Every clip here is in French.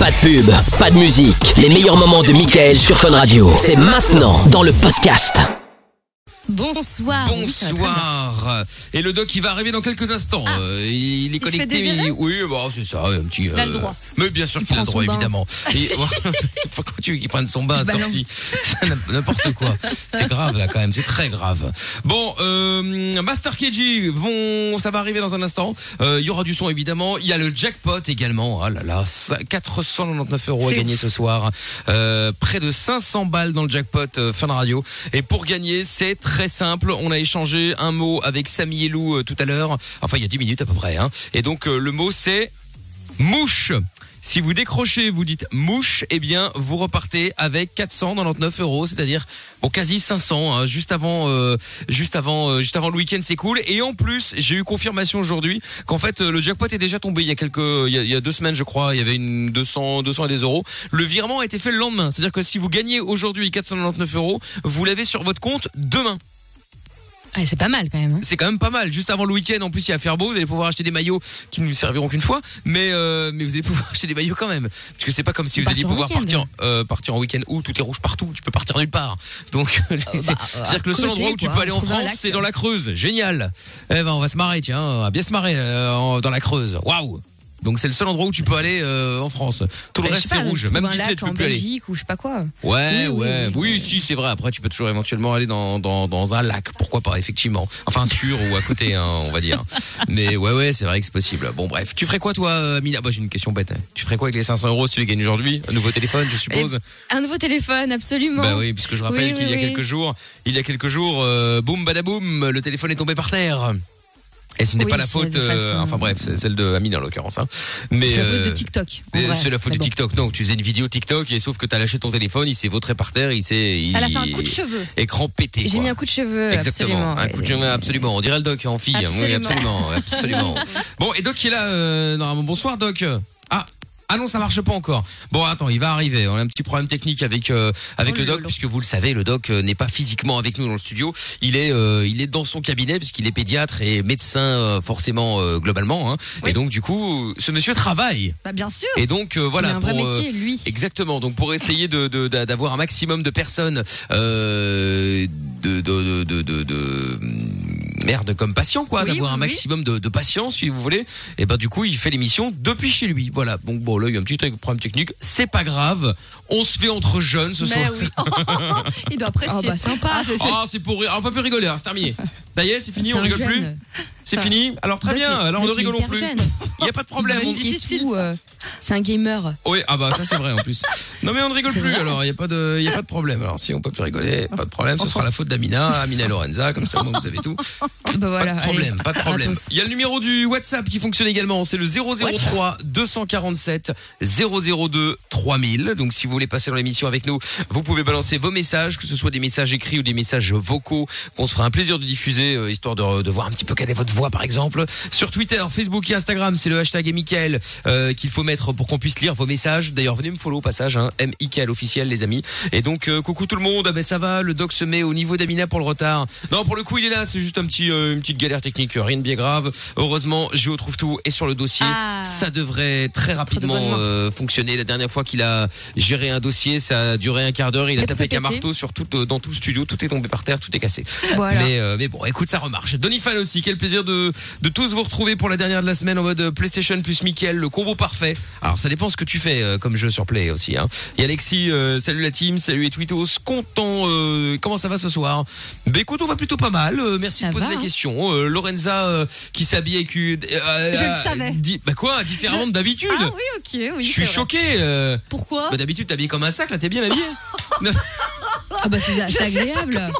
Pas de pub, pas de musique. Les meilleurs moments de Michael sur Fun Radio. C'est maintenant dans le podcast. Bonsoir. Oui. Bonsoir. Et le doc, il va arriver dans quelques instants. Euh, il est Ah. connecté. oui, bon, c'est ça, un petit. Il a le euh, droit. Mais bien sûr qu'il a le droit, évidemment. Et, faut que tu veux qu'il prenne son bain Il N'importe quoi. C'est grave là quand même. C'est très grave. Bon, euh, Master KG vont, ça va arriver dans un instant. Euh, Il y aura du son évidemment. Il y a le jackpot également. Ah là là, ça- 499 euros à gagner ce soir. Euh, près de 500 balles dans le jackpot euh, Fun Radio. Et pour gagner, c'est très simple. On a échangé un mot avec Samy et Lou euh, tout à l'heure. Enfin, il y a 10 minutes à peu près. Hein. Et donc, euh, le mot, c'est mouche. Si vous décrochez, vous dites mouche, eh bien, vous repartez avec 499 euros, c'est-à-dire bon, quasi 500, hein, juste avant, euh, juste avant, juste avant le week-end, c'est cool. Et en plus, j'ai eu confirmation aujourd'hui qu'en fait, le jackpot est déjà tombé il y a quelques, il y a deux semaines, je crois, il y avait une 200, 200 et des euros. Le virement a été fait le lendemain, c'est-à-dire que si vous gagnez aujourd'hui 499 euros, vous l'avez sur votre compte demain. C'est pas mal quand même. hein. C'est quand même pas mal. Juste avant le week-end, en plus, il va faire beau. Vous allez pouvoir acheter des maillots qui ne vous serviront qu'une fois, mais euh, mais vous allez pouvoir acheter des maillots quand même, parce que c'est pas comme si Ou vous alliez pouvoir partir euh, partir en week-end où tout est rouge partout. Tu peux partir nulle part. Donc c'est- c'est-à-dire que le seul bah, côté, endroit où tu quoi, peux aller en un France, c'est dans la Creuse. Génial. Eh ben, on va se marrer, tiens, on va bien se marrer euh, dans la Creuse. Waouh. Donc c'est le seul endroit où tu peux aller euh, en France. Tout le Bah, reste c'est rouge. Même Disney lac tu peux en plus aller. Belgique ou je sais pas quoi. Ouais, Oui, ouais, oui, oui, oui. si, c'est vrai. Après, tu peux toujours éventuellement aller dans, dans, dans un lac, pourquoi pas, effectivement. Enfin, sur ou à côté, hein, on va dire. Mais ouais, ouais, c'est vrai que c'est possible. Bon, bref. Tu ferais quoi, toi, euh, Mina? Bah, j'ai une question bête. hein. Tu ferais quoi avec les 500 euros si tu les gagnes aujourd'hui? Un nouveau téléphone, je suppose? Un nouveau téléphone, absolument. Bah oui, puisque je rappelle qu'il y a quelques jours, il y a quelques jours, euh, boum, badaboum, le téléphone est tombé par terre. Et ce n'est Oui, pas la faute, de euh, enfin bref, celle de Amina en l'occurrence. Hein. Mais C'est la faute de TikTok. euh, vrai. C'est la faute du bon. TikTok. Non, tu faisais une vidéo TikTok et sauf que t'as lâché ton téléphone, il s'est vautré par terre, il s'est. Elle a fait un coup de cheveux. Écran pété. J'ai mis un coup de cheveux. Exactement, absolument. un coup de cheveux, absolument. On dirait le doc en fille. Oui, Absolument. absolument, absolument. bon, et Doc qui est là, euh, normalement. Bonsoir, Doc. Ah. Ah non, ça marche pas encore. Bon, attends, il va arriver. On a un petit problème technique avec euh, avec Oh le doc, puisque vous le savez, le doc euh, n'est pas physiquement avec nous dans le studio. Il est euh, il est dans son cabinet puisqu'il est pédiatre et médecin euh, forcément euh, globalement. hein. Oui. Et donc du coup, ce monsieur travaille. Bah bien sûr. Et donc euh, Il voilà a un vrai pour euh, métier, lui. Exactement. Donc pour essayer de de- d'a- d'avoir un maximum de personnes euh, de, de, de, de, de- merde comme patient quoi, Oui, d'avoir oui, un oui. maximum de, de patients si vous voulez. Et ben du coup il fait l'émission depuis chez lui. Voilà. Donc bon là il y a un petit problème technique. C'est pas grave. On se fait entre jeunes ce soir. oui. Il doit apprécier. Oh bah sympa. Ah, c'est- c'est- Ah c'est pour rire. Ah, on peut plus rigoler. hein, c'est terminé. Ça y est c'est fini. C'est On rigole plus. C'est Enfin, fini. Alors très bien. est- Alors ne Doc est rigolons plus. jeune. Il y a pas de problème. On- dit difficile, euh, C'est un gamer. Oui, ah bah ça c'est vrai en plus. Non mais on ne rigole C'est plus vrai. alors, il y a pas de y a pas de problème. Alors si on peut plus rigoler, pas de problème, ce sera la faute d'Amina, Amina et Lorenza comme ça vous savez tout. Bah voilà. Pas de problème, allez, pas de problème. gratos. Il y a le numéro du WhatsApp qui fonctionne également, c'est le 003 247 002 3000. Donc si vous voulez passer dans l'émission avec nous, vous pouvez balancer vos messages, que ce soit des messages écrits ou des messages vocaux, qu'on se fera un plaisir de diffuser, euh, histoire de, de voir un petit peu quelle est votre voix par exemple. Sur Twitter, Facebook et Instagram, c'est le hashtag Michael euh, qu'il faut mettre pour qu'on puisse lire vos messages. D'ailleurs, venez me follow au passage, hein, MIKL officiel les amis. Et donc euh, coucou tout le monde, ah ben ça va, le doc se met au niveau d'Amina pour le retard. Non, pour le coup il est là, c'est juste un petit euh, une petite galère technique, rien de bien grave. Heureusement, Géo trouve tout est sur le dossier. Ah. Ça devrait très rapidement mains. euh, fonctionner. La dernière fois qu'il a géré un dossier, ça a duré un quart d'heure. Il a Et tapé avec un marteau sur tout, euh, dans tout le studio. Tout est tombé par terre, tout est cassé. Voilà. Mais, euh, mais bon, écoute, ça remarche. Donny Fan aussi, quel plaisir de, de tous vous retrouver pour la dernière de la semaine en mode PlayStation plus Mickaël, le combo parfait. Alors ça dépend ce que tu fais euh, comme jeu sur Play aussi. Hein. Et Alexis, euh, salut la team, salut les tweetos, content. euh, comment ça va ce soir? Ben écoute, on va plutôt pas mal. merci Ça de poser va, la hein. question. Lorenza qui s'habille avec une... Je le savais. di- bah quoi, différemment de d'habitude? Ah oui, ok, oui. Je suis choqué. Pourquoi? Bah, d'habitude t'es habillé comme un sac, là t'es bien habillé. Ah bah c'est c'est agréable.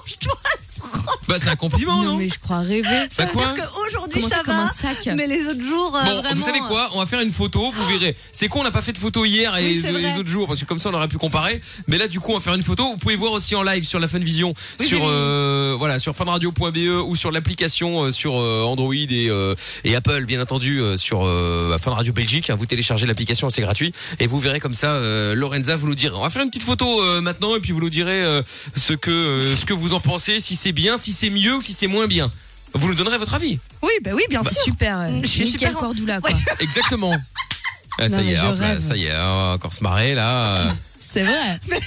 Bah c'est un compliment, non, Non mais je crois rêver. Bah Ça veut quoi dire qu'aujourd'hui ça va, un sac mais les autres jours, euh, Bon, vraiment. vous savez quoi On va faire une photo, vous verrez. C'est con, on n'a pas fait de photo hier et Oui, les, autres jours parce que comme ça on aurait pu comparer. Mais là, du coup, on va faire une photo. Vous pouvez voir aussi en live sur la Funvision, Oui, sur euh, voilà, sur funradio.be ou sur l'application euh, sur euh, Android et, euh, et Apple, bien entendu, euh, sur euh, Fun Radio Belgique. hein. vous téléchargez l'application, c'est gratuit et vous verrez comme ça. euh, Lorenza, vous nous direz. On va faire une petite photo euh, maintenant et puis vous nous direz euh, ce que euh, ce que vous en pensez, si c'est bien, si c'est mieux ou si c'est moins bien. Vous nous donnerez votre avis. Oui, bah oui, bien sûr. Super. euh, Je suis Mickaël super en- Cordula, quoi. Exactement. Ah, ça Non, y est, hop là, ça y est, on va encore se marrer là. C'est vrai.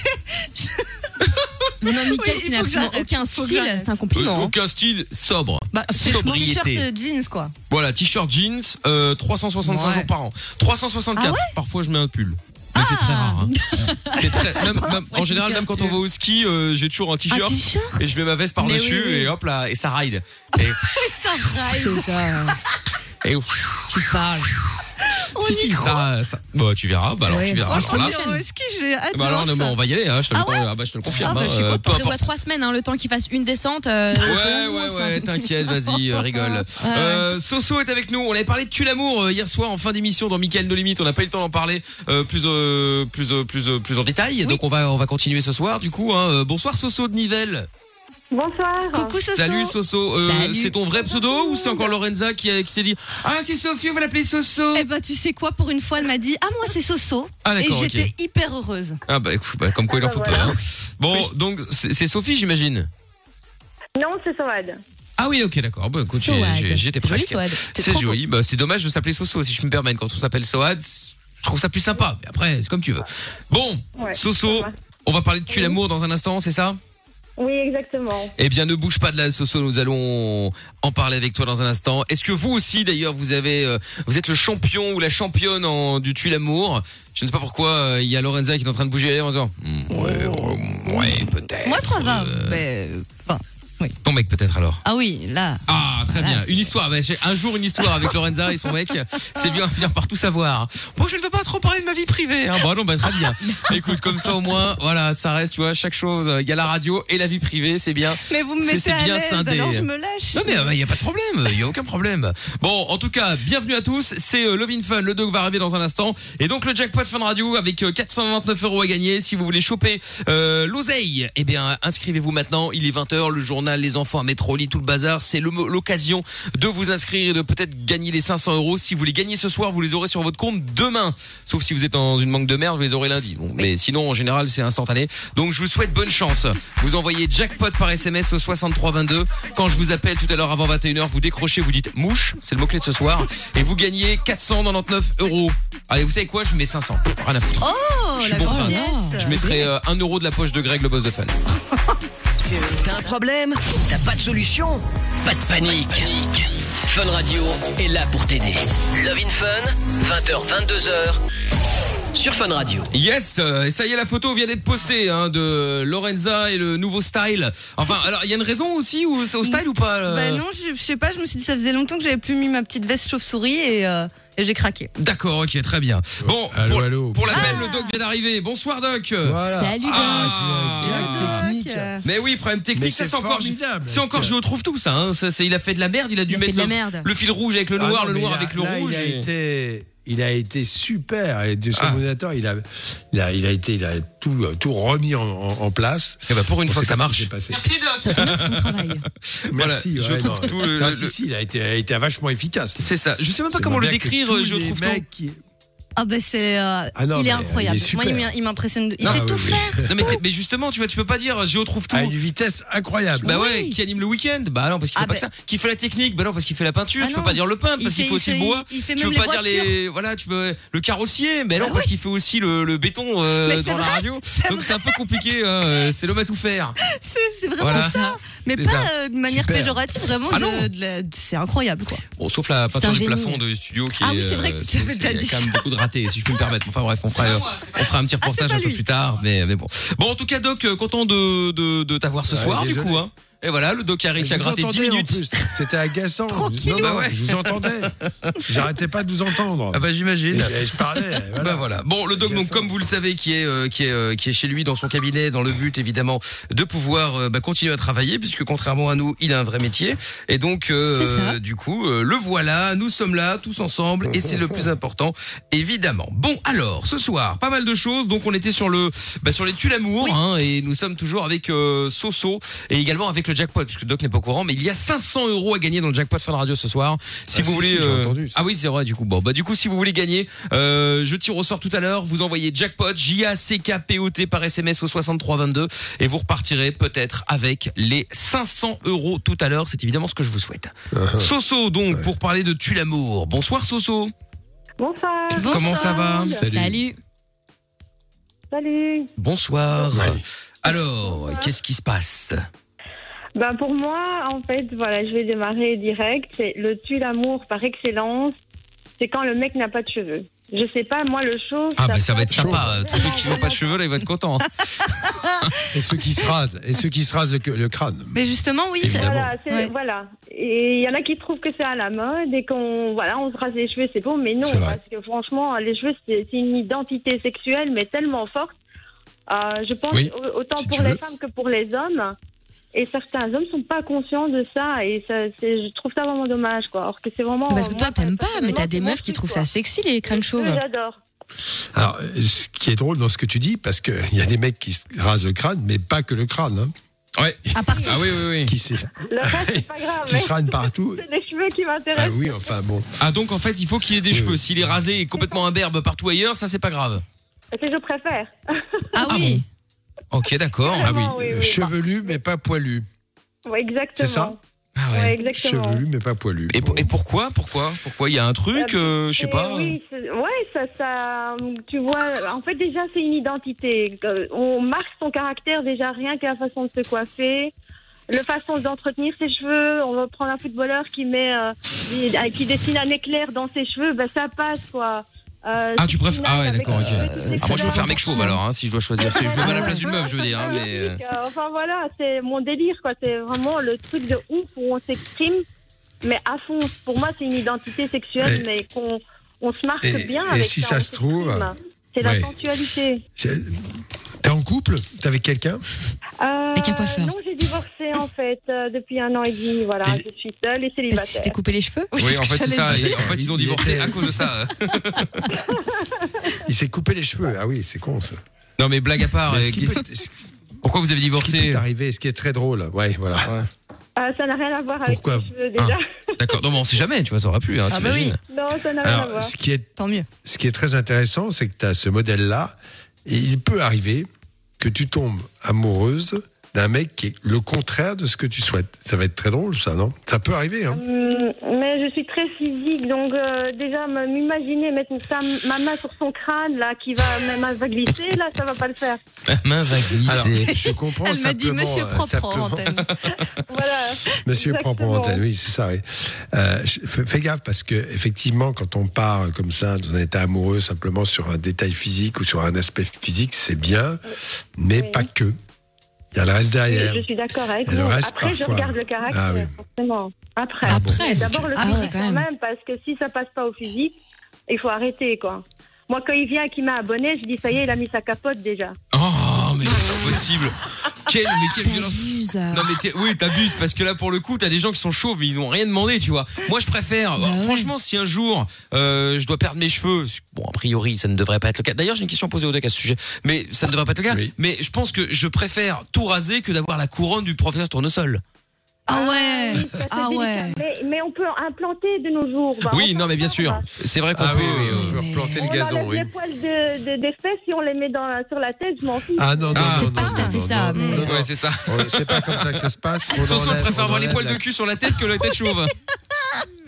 Mais non, Mickaël Oui, qui n'a absolument aucun style, c'est un compliment. Euh, hein. Aucun style sobre. Bah, c'est mon t-shirt Sobriété. euh, jeans, quoi. Voilà, t-shirt jeans, euh, 365 Ouais. jours par an. 364. Ah ouais? Parfois, je mets un pull. Mais c'est très rare. hein. C'est très, même, même- en général, même quand on va au ski, euh, j'ai toujours un t-shirt et je mets ma veste par Mais dessus oui, oui. et hop là, et ça ride. Et, C'est ça. et Tu parles. Si si, ça, ça, bah tu verras. Bah alors Ouais. tu verras. Franchement, alors là, que j'ai hâte bah alors, non, mais ça on va y aller. Hein, je te le, Ah ouais ah bah, je te le confirme. Ah bah, hein, euh, trois semaines, hein, le temps qu'il fasse une descente. euh, Ouais, au ouais, moins, ça. ouais, t'inquiète, vas-y, euh, rigole. Ouais. Euh, Soso est avec nous. On avait parlé de Tu l'amour euh, hier soir en fin d'émission dans Michael No Limite. On n'a pas eu le temps d'en parler euh, plus, euh, plus, euh, plus, euh, plus en détail. Donc on va, on va continuer ce soir. Du coup, hein, euh, bonsoir Soso de Nivelles. Bonsoir. Coucou, Soso. Salut Soso. Euh, c'est ton vrai pseudo ou c'est encore Lorenza qui, a- qui s'est dit Ah c'est Sophie, on va l'appeler Soso. Eh ben, tu sais quoi, pour une fois, elle m'a dit Ah, moi, c'est Soso. Ah, Et d'accord, j'étais hyper heureuse. Ah bah écoute, bah, comme quoi il en Ah, faut bah, voilà. hein. Bon, donc c'est c'est Sophie, j'imagine. Non, c'est Soad. Ah oui, ok, d'accord. Bah, écoute, j'ai- Soad. j'ai- j'étais Joli presque. Soad. C'est trop joli. Bah, c'est dommage de s'appeler Soso, si je me permets. Quand on s'appelle Soad, je trouve ça plus sympa. Mais après, c'est comme tu veux. Bon, Ouais, Soso, ça va. on va parler de Tu l'amour dans un instant, c'est ça? Oui, exactement. Eh bien, ne bouge pas de là, Soso. Nous allons en parler avec toi dans un instant. Est-ce que vous aussi, d'ailleurs, vous avez, euh, vous êtes le champion ou la championne en, du Tu l'amour? Je ne sais pas pourquoi. euh, Il y a Lorenza qui est en train de bouger en disant Hmm, ouais, ouais, peut-être. Moi, ça va. euh, Mais, enfin, oui. Ton mec peut-être alors. Ah oui, là. Ah, très bien. Une histoire. J'ai un jour une histoire avec Lorenza et son mec. C'est bien finir par tout savoir. Moi, je ne veux pas trop parler de ma vie privée. Hein. Bon, non, bah, très bien. Écoute, comme ça, au moins, voilà, ça reste, tu vois, chaque chose. Il y a la radio et la vie privée, c'est bien. Mais vous me mettez c'est à bien l'aise, scindé. alors je me lâche. Non mais il y a pas de problème, il y a aucun problème. Bon, en tout cas, bienvenue à tous. C'est euh, Love in Fun. Le dog va arriver dans un instant. Et donc le jackpot Fun Radio avec euh, 429 euros à gagner. Si vous voulez choper euh, l'oseille, eh bien inscrivez-vous maintenant. Il est 20h, le journal, les enfants à Métroli, tout le bazar. C'est l'occasion de vous inscrire et de peut-être gagner les 500 euros. Si vous les gagnez ce soir, vous les aurez sur votre compte demain. Sauf si vous êtes dans une manque de merde, vous les aurez lundi. Bon, mais sinon, en général, c'est instantané. Donc je vous souhaite bonne chance. Vous envoyez jackpot par SMS au 6322. Quand je vous appelle tout à l'heure avant 21h, vous décrochez, vous dites mouche, c'est le mot-clé de ce soir, et vous gagnez 499 euros. Allez, vous savez quoi? Je mets 500. Rien à foutre. Oh, Je suis bon prince. Je mettrai euh, 1 euro de la poche de Greg, le boss de fun. T'as un problème T'as pas de solution Pas de panique. Fun Radio est là pour t'aider. Love in Fun, 20h, 22h. Sur Fun Radio. Yes, euh, et ça y est, la photo vient d'être postée hein, de Lorenza et le nouveau style. Enfin, alors il y a une raison aussi ou au style ou pas euh Bah non, je, je sais pas, je me suis dit ça faisait longtemps que j'avais plus mis ma petite veste chauve-souris et, euh, et j'ai craqué. D'accord, ok, très bien. Bon, Allô, pour, allô. pour l'appel, le doc vient d'arriver. Bonsoir doc. Voilà. Salut, Doc. Ah. Technique. Euh, Mais oui, problème technique, Mais ça c'est encore, c'est encore je retrouve tout ça, hein. ça il a fait de la merde, il a dû Il a mettre le, merde. le fil rouge avec le Ah noir, non, le mais noir avec le là, rouge. Il a, et- été, il a été super. Et de ce Ah. il a, il a, il a été, il a tout, tout remis en, en- en place. Eh ben, pour une On fois que ça marche. passé. Merci doc. Son travail. Voilà, Merci. je ouais, trouve non. tout le- Non, le- si, si, il a été, il a été vachement efficace. C'est ça. Je sais même pas C'est comment le bien que décrire, tous je les trouve Ah bah c'est, euh, Ah non, il est incroyable. il est Moi, il m'impressionne. de- Il Non, sait ah tout faire. Non mais, justement, tu vois, tu peux pas dire Géo trouve tout. À une vitesse incroyable. Bah ouais, qui anime le week-end Bah non, parce qu'il fait Ah pas bah- que ça. Qui fait la technique Bah non, parce qu'il fait la peinture. Ah tu peux pas dire le peintre parce qu'il fait- fait aussi le fait- bois. il fait tu même peux les pas dire les voilà, tu peux le carrossier. Mais non, Bah parce qu'il fait aussi le, le béton euh, dans la radio. Donc c'est un peu compliqué. euh, C'est l'homme à tout faire. C'est c'est vraiment ça. Mais pas euh, de manière Super. péjorative, vraiment. Ah de- non. de la- de- c'est incroyable quoi. Bon, sauf la peinture un du génie. plafond de studio qui Ah est. oui, c'est vrai que euh, tu avais déjà il y a quand même beaucoup de ratés, si je peux me permettre. Enfin bref, on fera, euh, on fera un petit reportage pas un peu lui. plus tard, mais, mais bon. Bon, en tout cas, Doc, euh, content de, de, de t'avoir ce Ouais, soir, du désolé. coup. Hein. Et voilà, le Doc a gratter 10 entendais en minutes. C'était agaçant. Tranquille. Non, Bah ouais. Je vous entendais. J'arrêtais pas de vous entendre. Ah bah j'imagine. je, je parlais. Voilà. Bah voilà. Bon, le dog, donc comme vous le savez, qui est euh, qui est euh, qui est chez lui dans son cabinet, dans le but évidemment de pouvoir euh, bah, continuer à travailler, puisque contrairement à nous, il a un vrai métier. Et donc, euh, du coup, euh, le voilà. Nous sommes là, tous ensemble, et c'est le plus important, évidemment. Bon, alors, ce soir, pas mal de choses. Donc, on était sur le bah, sur les tues l'amour, hein, et nous sommes toujours avec euh, Soso et également avec avec le jackpot, parce que Doc n'est pas au courant, mais il y a 500 euros à gagner dans le jackpot Fun Radio ce soir. Si Ah, vous si, voulez, si, j'ai entendu ça. ah oui, c'est vrai, du coup. Bon, bah du coup, si vous voulez gagner, euh, je tire au sort tout à l'heure. Vous envoyez jackpot J A C K P O T par SMS au 6322 et vous repartirez peut-être avec les 500 euros tout à l'heure. C'est évidemment ce que je vous souhaite. Uh-huh. Soso, donc, pour parler de Tu l'amour. Bonsoir, Soso. Bonsoir. Comment ça va Salut. Salut. Bonsoir. Ouais. Alors, qu'est-ce qui se passe? Ben pour moi, en fait, voilà, je vais démarrer direct. C'est le tue l'amour par excellence. C'est quand le mec n'a pas de cheveux. Je sais pas, moi le show. Ah bah ça va être sympa. Tous ceux qui n'ont pas de cheveux là, ils vont être contents. Et ceux qui se rasent, et ceux qui se rasent le, le crâne. Mais justement, oui, c'est- Évidemment. Voilà, c'est- Ouais. voilà. Et il y en a qui trouvent que c'est à la mode et qu'on voilà, on se rase les cheveux, c'est bon, mais non, parce que franchement, les cheveux, c'est une identité sexuelle, mais tellement forte. Euh, je pense Oui, autant si pour les veux. femmes que pour les hommes. Et certains hommes sont pas conscients de ça, et ça, c'est- je trouve ça vraiment dommage, quoi. Alors que c'est vraiment. Parce que toi, t'aimes pas, mais t'as des meufs qui trouvent quoi. ça sexy, les crânes chauves. Oui, j'adore. Alors, euh, ce qui est drôle dans ce que tu dis, parce qu'il y a des mecs qui se rasent le crâne, mais pas que le crâne, hein, Ouais. Ah oui, oui, oui. qui, Le reste, c'est pas grave. qui se rânent partout. C'est les cheveux qui Ah m'intéressent. oui, enfin bon. Ah donc en fait, il faut qu'il y ait des Oui, cheveux. oui. S'il est rasé et complètement imberbe partout ailleurs, ça c'est pas grave. C'est ce que je préfère. Ah oui. Ok, d'accord. Ah oui, Vraiment, oui, euh, oui. chevelu, mais pas poilu. Ouais, exactement. C'est ça Ah Ouais, ouais. exactement. Chevelu, mais pas poilu. Et, pour- et pourquoi Pourquoi Pourquoi? Il y a un truc, euh, je sais pas. Oui, ouais, ça, ça, tu vois, en fait, déjà, c'est une identité. Euh, On marque son caractère déjà rien que la façon de se coiffer, la façon d'entretenir ses cheveux. On va prendre un footballeur qui met, euh, qui- qui dessine un éclair dans ses cheveux, ben ça passe, quoi. Euh, Ah, tu préfères Ah ouais, d'accord, ok. cheveux, Ah, moi, je préfère couleurs. mec chauve alors, hein, si je dois choisir. Si je me mets à la place d'une meuf, je veux dire. hein, mais, euh, Euh, Enfin voilà, c'est mon délire quoi. C'est vraiment le truc de ouf où on s'exprime, mais à fond. Pour moi, c'est une identité sexuelle, mais qu'on on se marque et- bien et avec si ça. se trouve, c'est ouais. la sensualité. T'es en couple? T'es avec quelqu'un? Euh, Avec un coiffeur. Non, j'ai divorcé en fait euh, depuis un an et demi. Voilà, Et- je suis seule et Parce que célibataire. c'était coupé les cheveux? Oui, en fait, c'est ça. Et En fait, ils ont divorcé à cause de ça. Il s'est coupé les cheveux. Ah oui, c'est con ça. Non, mais blague à part. Mais euh, ce qui qu'est-ce- peut- ce Pourquoi vous avez qui divorcé peut arriver, ce qui est très drôle. Ouais, voilà. Euh, ça n'a rien à voir avec Pourquoi les cheveux déjà. D'accord. Non, mais on sait jamais. Tu vois, ça aurait pu. Hein, Ah bah t'imagines. non, ça n'a rien à Alors, voir. ce qui est Tant mieux. ce qui est très intéressant, c'est que tu as ce modèle-là, et il peut arriver que tu tombes amoureuse d'un mec qui est le contraire de ce que tu souhaites. Ça va être très drôle, ça, non? Ça peut arriver, hein Hum, mais je suis très physique, donc euh, déjà m'imaginer mettre sa- ma main sur son crâne là, qui va ma main va glisser, là, ça va pas le faire. Ma main va Alors, glisser. je comprends Elle m'a dit monsieur euh, propre antenne. Voilà. Monsieur propre en antenne, oui, c'est ça, oui. Euh, fais, fais gaffe parce que effectivement, quand on part comme ça dans un état amoureux simplement sur un détail physique ou sur un aspect physique, c'est bien, mais Oui. pas que. Il y a le reste Oui, derrière. je suis d'accord avec vous. reste, Après, je regarde le caractère, Ah oui. forcément. Après. Après, Mais D'abord le ah physique quand quand même. même, parce que si ça passe pas au physique, il faut arrêter, quoi. Moi, quand il vient et qu'il m'a abonné, je dis, ça y est, il a mis sa capote déjà. Oh, mais c'est pas possible. Quelle, mais quelle violence. T'abuses. Non mais t'es- oui t'abuses parce que là pour le coup t'as des gens qui sont chauds mais ils n'ont rien demandé tu vois. Moi je préfère Bah ouais. franchement si un jour euh, je dois perdre mes cheveux bon a priori ça ne devrait pas être le cas. D'ailleurs j'ai une question à poser au deck à ce sujet mais ça ne devrait pas être le cas. Oui. Mais je pense que je préfère tout raser que d'avoir la couronne du professeur Tournesol. Ah ouais. oui, ça, c'est Ah ouais. Mais, mais on peut implanter de nos jours. Bah, oui non mais bien sûr c'est vrai qu'on Ah peut. oui, oui, euh, on peut mais- replanter On le gazon, enlève les poils de, de- des fesses et on les met dans, sur la tête, je m'en fiche. Ah non, non, Ah, non, c'est non, pas tout à non, fait ça, mais-. Ouais c'est ça. C'est pas comme ça que ça se passe. On Soso enlève- préfère on avoir les poils de cul sur la tête que la tête chauve.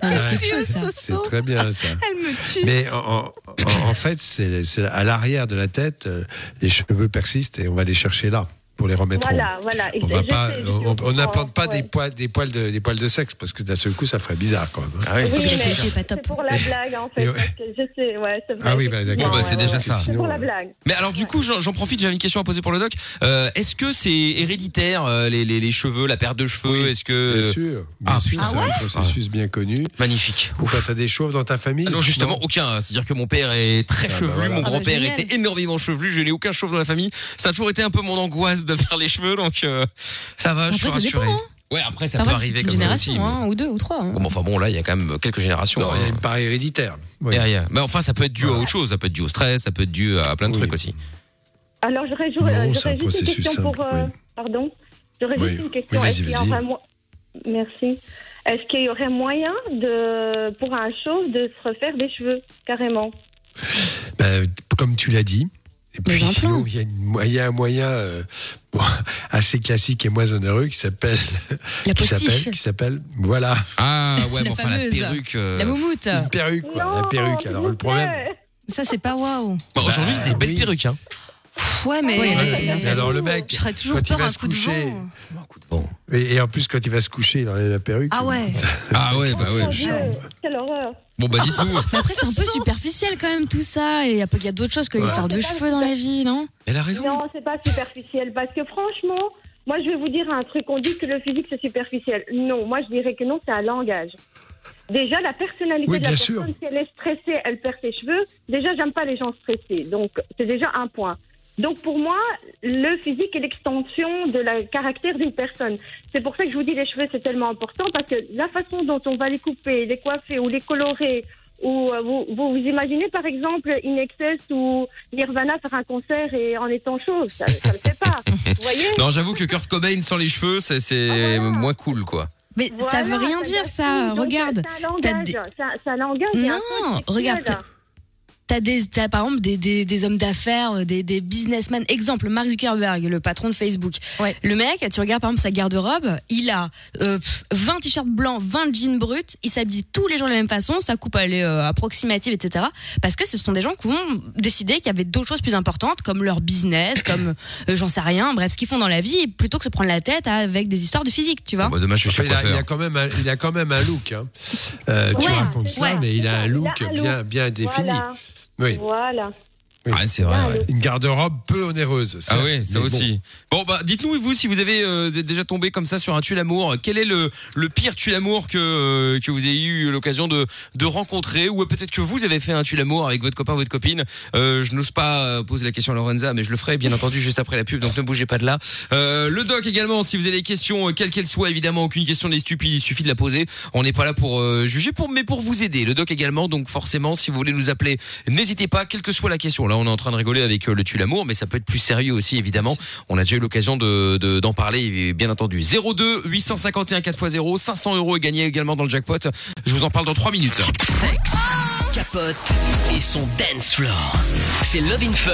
Ah, c'est Ouais. très bien ça. Elle me tue. Mais en, en- en fait, c'est c'est à l'arrière de la tête, euh, les cheveux persistent et on va les chercher là pour les remettre en Voilà, voilà. On va pas, on n'implante des poils, des poils de, des poils de sexe parce que d'un seul coup, ça ferait bizarre quand même. hein. Ah oui. Oui, c'est top. pour la blague, en fait. Et ouais. parce que je sais, ouais, c'est vrai. Ah oui, bah, d'accord. bah, c'est ouais, déjà ouais. ça. C'est pour la blague. Mais alors du coup j'en profite j'avais une question à poser pour le doc. Euh, Est-ce que c'est héréditaire euh, les, les, les cheveux la perte de cheveux? Oui, Est-ce que Bien sûr, bien ah, sûr, un processus bien connu. magnifique. Ou quand t'as des chauves dans ta famille Ah non, justement, aucun. C'est-à-dire que mon père est très Ah bah chevelu, voilà. mon Ah grand-père était énormément chevelu, je n'ai aucun chauve dans la famille. Ça a toujours été un peu mon angoisse de faire les cheveux, donc euh, ça va, je suis Après, ça rassuré. dépend, hein. Ouais, après ça peut c'est arriver une comme ça génération, aussi. mais- hein, ou deux, ou trois. hein. Bon, enfin bon, là, il y a quand même quelques générations. Non, il y a hein. une part héréditaire. Oui. Derrière. Mais enfin, ça peut être dû à autre chose, ça peut être dû au stress, ça peut être dû à plein de Oui. trucs aussi. Alors, j'aurais Non, j'aurais c'est un juste une processus question pour. euh. Pardon J'aurais Oui. juste une question. Oui, vas-y, Est-ce qu'il y vas-y. mo- Merci. Est-ce qu'il y aurait moyen de, pour un chauve de se refaire des cheveux, carrément? Ben, comme tu l'as dit. Et puis sinon, il y, a il y un moyen euh, bon, assez classique et moins onéreux qui s'appelle. La qui s'appelle- postiche. Qui s'appelle. Voilà. Ah ouais, La mais enfin la perruque. euh, La moumoute. Une perruque, quoi. Non, la perruque. Alors, le problème. Ça, c'est pas waouh. Bon, aujourd'hui, Bah, c'est des belles oui. perruques. Hein. Ouais, mais. Ouais, Ouais, mais alors, le mec. Je toujours quand il peur va un se coup de coucher. vent. Bon. Et, et en plus, quand il va se coucher, il enlève la perruque. Ah ouais. Ah ouais, bah Mon ouais. Quelle horreur. Bon bah dites-nous. Après, c'est un peu superficiel quand même tout ça. Et il y a, pas- il y a d'autres choses que Ouais. l'histoire de cheveux dans la vie, non? Elle a raison. Non, c'est pas superficiel. Parce que franchement, moi, je vais vous dire un truc. On dit que le physique, c'est superficiel. Non, moi, je dirais que non, c'est un langage. Déjà, la personnalité Oui, de la personne, sûr. si elle est stressée, elle perd ses cheveux. Déjà, j'aime pas les gens stressés. Donc, c'est déjà un point. Donc, pour moi, le physique est l'extension de la caractère d'une personne. C'est pour ça que je vous dis les cheveux, c'est tellement important parce que la façon dont on va les couper, les coiffer ou les colorer, ou euh, vous, vous, vous imaginez par exemple Inexcess ou Nirvana faire un concert et en étant chauve, ça, ça le fait pas. Vous voyez Non, j'avoue que Kurt Cobain sans les cheveux, c'est c'est Ah, voilà. moins cool quoi. Mais ça veut Voilà, rien dire ça. Regarde. C'est un langage. des- c'est un langage. Non, regarde, t'as- des, t'as par exemple des, des, des hommes d'affaires, euh, des, des businessmen. Exemple, Mark Zuckerberg, le patron de Facebook. Ouais. Le mec, tu regardes par exemple sa garde-robe, il a euh, pff, 20 t-shirts blancs, 20 jeans bruts, il s'habille tous les jours de la même façon, sa coupe elle est euh, approximative, etc. Parce que ce sont des gens qui ont décidé qu'il y avait d'autres choses plus importantes, comme leur business, comme euh, j'en sais rien, bref, ce qu'ils font dans la vie, plutôt que se prendre la tête avec des histoires de physique, tu vois. Bon, bah, dommage, je Enfin, suis il, a, il a quand même un, il a quand même un look. Hein. Euh, tu Ouais, racontes ça, ouais. mais il a un look bien, bien défini. Voilà. Oui. Voilà. Ah, c'est vrai. ouais. Une garde-robe peu onéreuse. Ah oui, ça bon. aussi. Bon, bah dites-nous vous si vous avez euh, déjà tombé comme ça sur un tue l'amour. Quel est le le pire tue l'amour que euh, que vous ayez eu l'occasion de de rencontrer ou peut-être que vous avez fait un tue l'amour avec votre copain ou votre copine? Euh, je n'ose pas euh, poser la question à Lorenza, mais je le ferai bien entendu juste après la pub. Donc ne bougez pas de là. Euh, le doc également. Si vous avez des questions, euh, quelles qu'elles soient, évidemment, aucune question n'est stupide. Il suffit de la poser. On n'est pas là pour euh, juger, pour mais pour vous aider. Le doc également. Donc forcément, si vous voulez nous appeler, n'hésitez pas, quelle que soit la question. Là, on est en train de rigoler avec euh, le tue l'amour, mais ça peut être plus sérieux aussi, évidemment. On a déjà eu l'occasion de de- d'en parler, bien entendu. 02 851 4x0, 500 euros est gagné également dans le jackpot. Je vous en parle dans 3 minutes. Sexe, capote et son dance floor. C'est Love in Fun.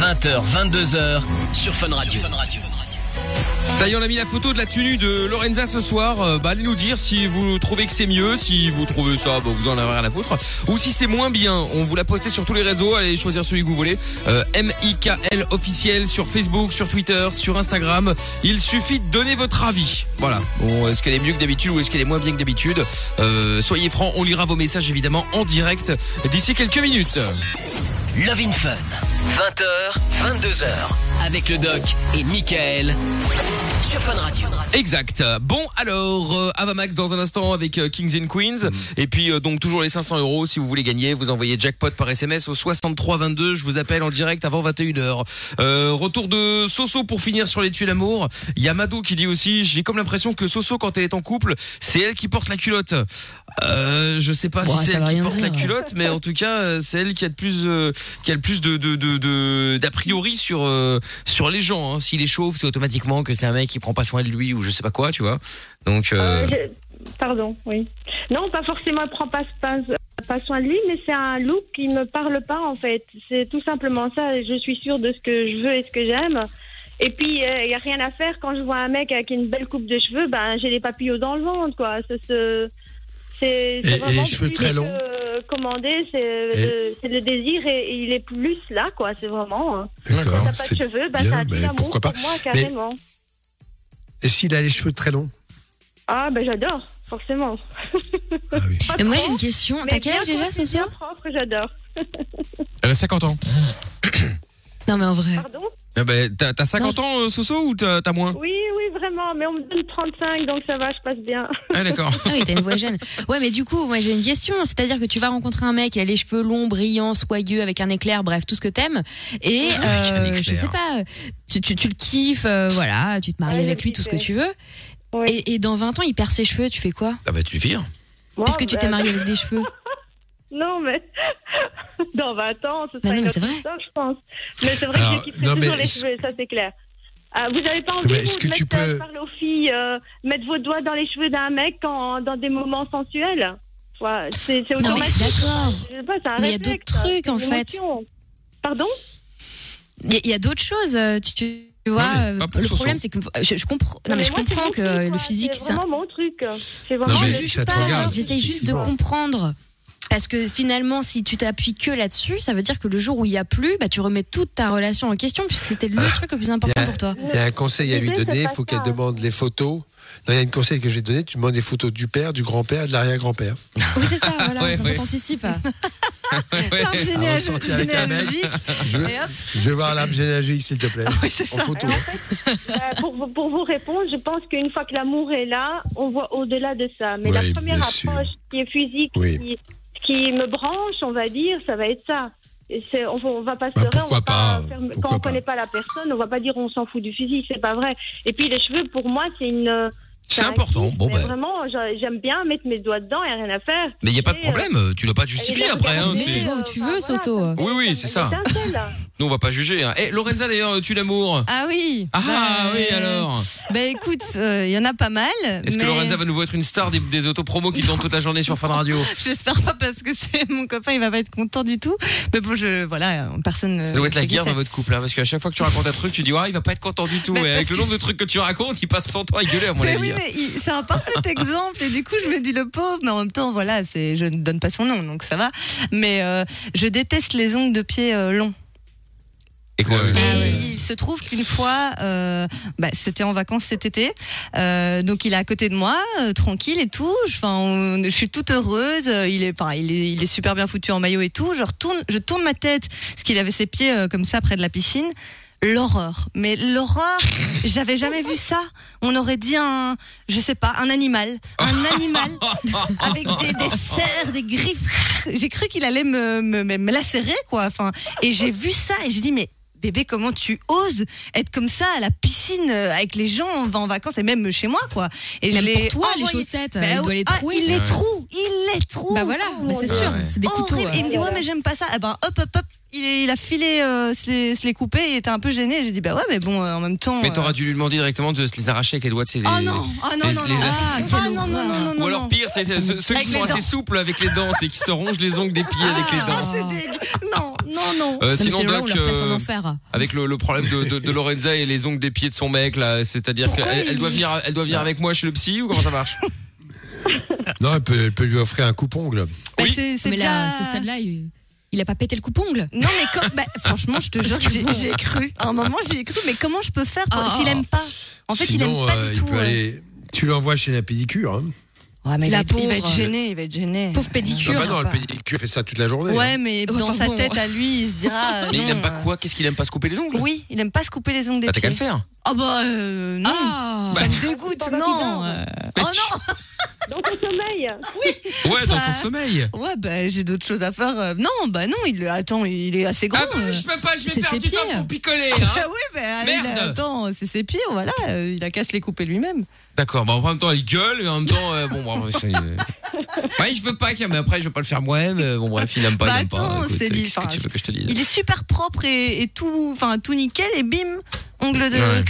20h, 22h sur Fun Radio. Ça y est, on a mis la photo de la tenue de Lorenza ce soir. Euh, bah, allez nous dire si vous trouvez que c'est mieux, si vous trouvez ça, bah, vous en avez rien à foutre. Ou si c'est moins bien, on vous l'a posté sur tous les réseaux. Allez choisir celui que vous voulez. Euh, M-I-K-L officiel sur Facebook, sur Twitter, sur Instagram. Il suffit de donner votre avis. Voilà. Bon, est-ce qu'elle est mieux que d'habitude ou est-ce qu'elle est moins bien que d'habitude? Euh, Soyez francs, on lira vos messages évidemment en direct d'ici quelques minutes. Love in Fun. 20h, 22h. Avec le doc et Michael sur Fun Radio. Exact. Bon, alors, euh, Avamax dans un instant avec euh, Kings and Queens. Et puis, euh, donc, toujours les 500 euros. Si vous voulez gagner, vous envoyez jackpot par SMS au 6322. Je vous appelle en direct avant 21h. Euh, retour de Soso pour finir sur les tuiles l'amour. Il Mado qui dit aussi, j'ai comme l'impression que Soso, quand elle est en couple, c'est elle qui porte la culotte. Euh, je sais pas si c'est elle qui porte la culotte, mais en tout cas, euh, c'est elle qui a le plus, euh, qui a le plus de, de, de, de- d'a priori sur, euh, sur les gens. Hein. S'il est chauve, c'est automatiquement que c'est un mec qui prend pas soin de lui ou je sais pas quoi, tu vois. Donc, euh, Euh, je- Pardon, oui. Non, pas forcément, elle prend pas, pas, pas soin de lui, mais c'est un look qui me parle pas en fait. C'est tout simplement ça. Je suis sûre de ce que je veux et ce que j'aime. Et puis, il n'y a rien à faire quand je vois un mec avec une belle coupe de cheveux, ben j'ai les papillots dans le ventre, quoi. C'est ce- c'est Et- et les cheveux plus très longs commander, c'est le, c'est le désir et, et il est plus là, quoi. C'est vraiment. hein. D'accord. T'as pas de cheveux, ben bien, mais pourquoi pas. pour moi, carrément. Et s'il a les cheveux très longs? Ah, ben j'adore, forcément. Ah oui. Et moi j'ai une question. mais T'as quel âge déjà bien propre, j'adore. elle a 50 ans. Non mais en vrai. Pardon? Ah ben, t'as, t'as 50 ans, euh, Soso, ou t'as, t'as moins? Oui, oui, vraiment, mais on me donne 35, donc ça va, je passe bien. Ah, d'accord. Ah oui, t'as une voix jeune. Ouais, mais du coup, moi j'ai une question. C'est-à-dire que tu vas rencontrer un mec, il a les cheveux longs, brillants, soyeux, avec un éclair, bref, tout ce que t'aimes. Et euh, je sais pas, tu, tu, tu le kiffes, euh, voilà, tu te maries Ouais, avec lui, tout ce que tu veux. Oui. Et, et dans 20 ans, il perd ses cheveux, tu fais quoi? Ah bah, tu vires. Puisque tu t'es ben, marié avec des cheveux. Non, mais dans 20 ans, ce Bah sera non, une mais autre c'est vrai. histoire, je pense. Mais c'est vrai Alors, que toujours mais les cheveux, ça c'est clair. Ah, vous n'avez pas envie vous, que de tu mettre, peux- parler aux filles, euh, mettre vos doigts dans les cheveux d'un mec en- dans des moments sensuels? Ouais, C'est c'est Non, mais automatique. d'accord. Mais il y a d'autres trucs, en fait. Pardon? Il y a- il y a, d'autres choses. euh, Tu, tu vois, euh, le problème, c'est que je, je comprends. Non, mais je moi, comprends que le physique, C'est vraiment mon truc. C'est Non, vraiment J'essaye juste de comprendre. Parce que finalement, si tu t'appuies que là-dessus, ça veut dire que le jour où il y a plus, bah, tu remets toute ta relation en question puisque c'était le truc le plus important a- pour toi. Il y a un conseil à lui donner, il faut qu'elle demande les photos. Non, il y a un conseil que j'ai donné, tu demandes les photos du père, du grand-père, de l'arrière-grand-père. Oui, c'est ça, voilà, Ouais, quand ouais. t'anticipe. L'arbre généalogique-. Je veux, veux voir l'arbre généalogique, s'il te plaît. Oui, c'est En ça. photo. En fait, euh, pour, vous- pour vous répondre, je pense qu'une fois que l'amour est là, on voit au-delà de ça. Mais Oui, la première sûr. approche qui est physique, Oui. qui, qui me branche, on va dire, ça va être ça. Et c'est- on, va- on va pas se Bah, leurrer, on pourquoi va pas, faire- pourquoi quand on pas. connaît pas la personne, on va pas dire on s'en fout du physique, c'est pas vrai. Et puis les cheveux, pour moi, c'est une. C'est important. Bon, ben. Vraiment, j'a- j'aime bien mettre mes doigts dedans, et rien à faire. Mais il n'y a pas de Et, euh, problème, tu dois pas te justifier et après. Hein, tu vas où tu veux, enfin, Soso. voilà, Oui, oui, c'est ça. Nous, on va pas juger. Hein. Eh, Lorenza, d'ailleurs, tu l'amour Ah oui. Ah Bah, oui, alors Bah écoute, euh, il y en a pas mal. Est-ce que Lorenza va nouveau être une star des, des autopromos qui tournent toute la journée sur Fun Radio? J'espère pas parce que c'est mon copain, il va pas être content du tout. Mais bon, je voilà, personne. Ça doit être la guerre dans votre couple, hein, parce qu'à chaque fois que tu racontes un truc, tu dis, ouais, il va pas être content du tout. Et avec parce le nombre de trucs que tu racontes, il passe 100 ans à gueuler, à mon Mais avis. Mais c'est un parfait exemple et du coup je me dis le pauvre, mais en même temps voilà, c'est je ne donne pas son nom donc ça va. Mais euh, je déteste les ongles de pied euh, longs. Et quoi il se trouve qu'une fois, euh, bah, c'était en vacances cet été, euh, donc il est à côté de moi, euh, tranquille et tout. Je, 'fin, on- je suis toute heureuse. Il est, enfin, il est, il est super bien foutu en maillot et tout. Je retourne, je tourne ma tête parce qu'il avait ses pieds euh, comme ça près de la piscine. L'horreur, mais l'horreur, j'avais jamais vu ça. On aurait dit un, je sais pas, un animal, un animal avec des, des serres, des griffes. J'ai cru qu'il allait me, me, me, me lacérer, quoi. Enfin, et j'ai vu ça et j'ai dit, mais bébé, comment tu oses être comme ça à la piscine euh, avec les gens, on va en vacances et même chez moi, quoi. Et Même je pour toi, les chaussettes, Bah il oui. doit les Ah, il les Ouais. trouve, il les trouve. Bah voilà, mais c'est Ah sûr, ouais. c'est des couteaux. Horrible. Et il me dit ouais mais j'aime pas ça. Eh ben hop hop hop, il, a filé euh, se, les, se les couper, il était un peu gêné. J'ai dit bah ouais mais bon euh, en même temps. Mais euh, t'aurais dû lui demander directement de se les arracher avec les doigts de ses. Oh non, oh non les- non les- non. Ah, Ah, non non non horreur. non non. Ou alors pire, c'est ceux, ceux qui Avec sont assez souples avec les dents, c'est qui se rongent les ongles des pieds avec les Ah, dents. c'est dégueu. Non non non. Euh, sinon, Doc, euh, avec le, le problème de, de, de Lorenza et les ongles des pieds de son mec, là, c'est-à-dire qu'elle il- doit venir, elle doit venir avec moi chez le psy ou comment ça marche? Non, elle peut, elle peut lui offrir un coupe-ongle. Oui. c'est déjà. là, à ce stade-là, il, il a pas pété le coupe-ongle. Non mais comme, bah, franchement je te jure que j'ai j'ai cru. À un moment j'y ai cru mais comment je peux faire pour- Ah. s'il aime pas En fait Sinon, il aime pas euh, du il tout. peut euh. aller. Tu l'envoies chez la pédicure. Hein. Ouais mais il, La va être, il va pauvre. être gêné, il va être gêné. Pauvre Ah pédicure. bah non, le pédicure fait ça toute la journée. Ouais hein. mais Ouais, dans enfin sa bon. tête à lui il se dira. euh, Mais il non, n'aime pas euh, quoi? Qu'est-ce qu'il aime pas se couper les ongles? Oui, il aime pas se couper les ongles des Bah, T'as qu'à pieds. le faire. Ah bah euh, non. Ah, Ça me dégoûte, Bah, non. bah, euh. Oh non. Sommeil. Ouais, dans son Bah, sommeil. Ouais, bah j'ai d'autres choses à faire. euh. Non, bah non, il attends, il est assez grand. Ah bah, euh. je peux pas, je vais C'est perdre ses du temps pieds. pour picoler. Hein. oui, bah il Merde. a- attends, c'est ses pieds, voilà, euh, il a qu'à se les couper lui-même. D'accord, bah en même temps il gueule et en même temps euh, bon bref, c'est- ouais je veux pas mais après je veux pas le faire moi-même euh, bon bref il aime pas Bah, il aime pas attends, Écoute, c'est euh, dit, qu'est-ce que enfin, tu veux que je te dise? Il est super propre et, et tout, enfin tout nickel et bim, ongle de, Ouais.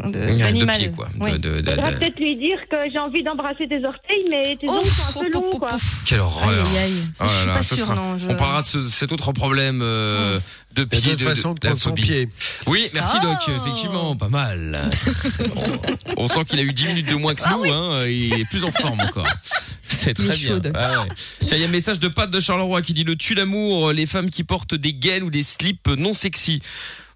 Enfin, de, de d'animal. pied quoi Oui. de, de, de- Faudra de- peut-être lui dire que j'ai envie d'embrasser tes orteils, mais tes Ouf, ongles sont un peu longs, quoi. quelle horreur aïe, aïe, aïe. Oh là Je suis là, pas sûre, sera- non, je- On parlera de ce- cet autre problème euh, de pied, de, la phobie. pied. Oui, merci Oh. Doc, effectivement, pas mal. on, on sent qu'il a eu 10 minutes de moins que Ah nous, hein, il est plus en forme encore. C'est très bien. Ah ouais. Tiens, il y a un message de Pat de Charleroi qui dit le tue l'amour, les femmes qui portent des gaines ou des slips non sexy.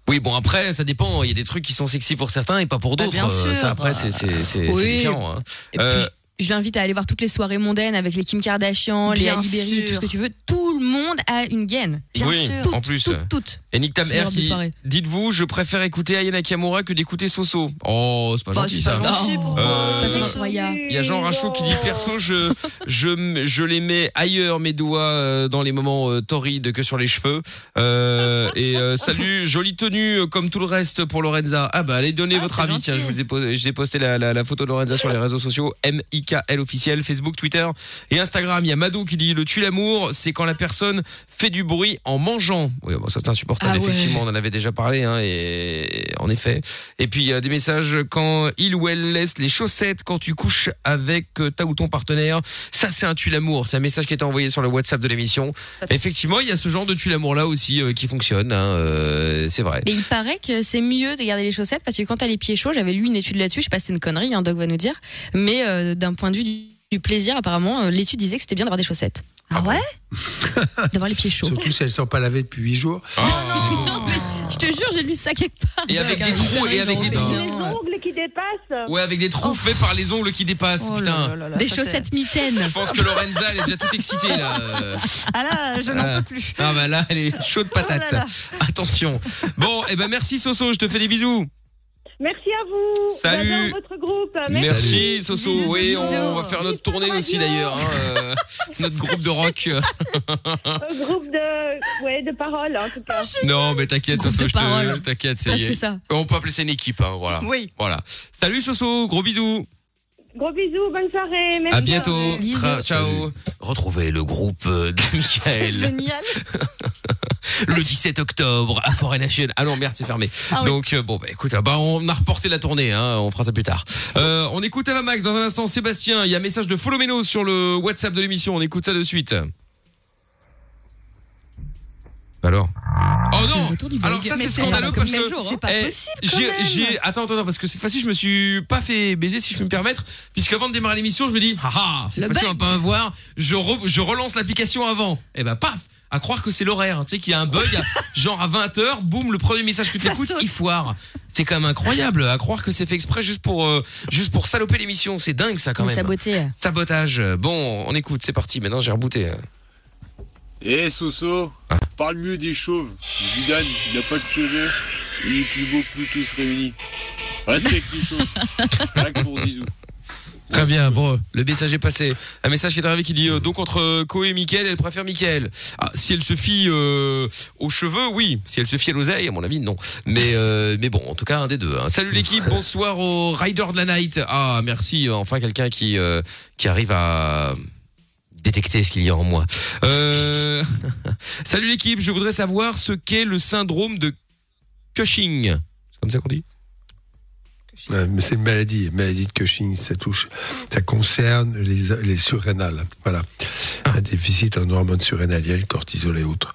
Oui, bon après, ça dépend. Il y a des trucs qui sont sexy pour certains et pas pour Bah, d'autres. bien Euh, sûr. ça après, c'est c'est c'est Oui. différent. hein. Et puis, Euh, je l'invite à aller voir toutes les soirées mondaines avec les Kim Kardashian, les Bien Berry, tout ce que tu veux. Tout le monde a une gaine. Bien oui, sûr. en plus. Toutes, toutes. Et Nick Tam Air qui soirée. dites-vous, je préfère écouter Aya Nakamura que d'écouter Soso. Oh, c'est pas Bah, gentil c'est ça. pas gentil, Oh. pourquoi Euh. Il y a Jean Rachaud qui dit perso je je je les mets ailleurs mes doigts euh, dans les moments euh, torrides que sur les cheveux Euh, et euh, salut jolie tenue comme tout le reste pour Lorenza ah bah allez donner Ah, votre avis gentil. tiens je vous ai posé j'ai posté la, la, la photo de Lorenza sur les réseaux sociaux MX MIKL officiel, Facebook, Twitter et Instagram. Il y a Mado qui dit le tue l'amour, c'est quand la personne fait du bruit en mangeant. Oui, bon, ça c'est insupportable. Ah ouais. Effectivement, on en avait déjà parlé, hein, et en effet. Et puis il y a des messages quand il ou elle laisse les chaussettes quand tu couches avec euh, ta ou ton partenaire. Ça c'est un tue l'amour. C'est un message qui a été envoyé sur le WhatsApp de l'émission. Effectivement, il y a ce genre de tue l'amour là aussi euh, qui fonctionne. hein, euh, c'est vrai. Mais il paraît que c'est mieux de garder les chaussettes parce que quand t'as les pieds chauds, j'avais lu une étude là-dessus, je sais pas si c'est une connerie, un Doc va nous dire, mais euh, d'un point de vue du, du plaisir, apparemment, euh, l'étude disait que c'était bien d'avoir des chaussettes, Ah ouais d'avoir les pieds chauds. Surtout si elles ne sont pas lavées depuis 8 jours. Je te jure, j'ai lu ça quelque part. Et avec des trous, et avec des trous. Euh, ongles qui dépassent. Ouais, avec des trous faits par les ongles qui dépassent. Oh putain. là là là, Des chaussettes mitaines. Je pense que Lorenza, elle est déjà toute excitée là. Ah là, je n'en Ah. peux plus. Ah bah là, elle est chaude patate. Oh là là. Attention. Bon, et ben merci Soso, je te fais des bisous. Merci à vous. Salut. J'adore votre groupe. Merci, Soso. Bisous, Oui, bisous. on va faire notre tournée aussi d'ailleurs. hein, euh, notre groupe de rock. Un groupe de, ouais, de paroles, en tout cas. Non, mais t'inquiète, Soso, je te. T'inquiète, ça y Presque est. ça. On peut appeler ça une équipe, hein, voilà. Oui. Voilà. Salut Soso, gros bisous. Gros bisous, bonne soirée. Merci. À bientôt. Tra- ciao. Retrouvez le groupe euh, de Michael Génial. le 17 octobre à Forêt Nationale. Ah non, merde, c'est fermé. Ah oui. Donc euh, bon, bah écoute, ah, bah on a reporté la tournée, hein, on fera ça plus tard. Euh, on écoute Ava Max dans un instant. Sébastien, il y a un message de Follow Meno sur le WhatsApp de l'émission. On écoute ça de suite. Alors Oh non Alors ça c'est c'est scandaleux comme parce que jour, hein. C'est pas eh, possible j'ai, attends, attends, attends, parce que cette fois-ci, je me suis pas fait baiser, si je peux me permettre, puisque avant de démarrer l'émission, je me dis, ah ah, cette fois-ci, on va pas me voir, je, re- je relance l'application avant. Et ben, paf, à croire que c'est l'horaire, tu sais, qu'il y a un bug, genre à 20h, boum, le premier message que tu Ça écoutes, il foire. C'est quand même incroyable, à croire que c'est fait exprès juste pour, euh, juste pour saloper l'émission. C'est dingue, ça, quand même. saboté. Sabotage. Bon, on écoute, c'est parti. Maintenant, j'ai rebooté. Eh Soso, Ah. parle mieux des chauves. Zidane, il n'a pas de cheveux. Il est plus beau que nous tous réunis. Respecte les chauves. Rien que pour Zizou. Très bien, bon, le message est passé. Un message qui est arrivé qui dit euh, donc entre Koé et Mickaël, elle préfère Mickaël. Ah, si elle se fie euh, aux cheveux, oui. Si elle se fie à l'oseille, à mon avis, non. Mais euh, mais bon, en tout cas, un des deux. hein. Salut l'équipe, bonsoir au Rider de la Night. Ah, merci, enfin quelqu'un qui qui arrive à détecter ce qu'il y a en moi. Euh, Salut l'équipe, je voudrais savoir ce qu'est le syndrome de Cushing. C'est comme ça qu'on dit Ouais, mais c'est une maladie, maladie de Cushing, ça touche, ça concerne les, les surrénales. Voilà. Un déficit en hormones surrénaliennes, cortisol et autres.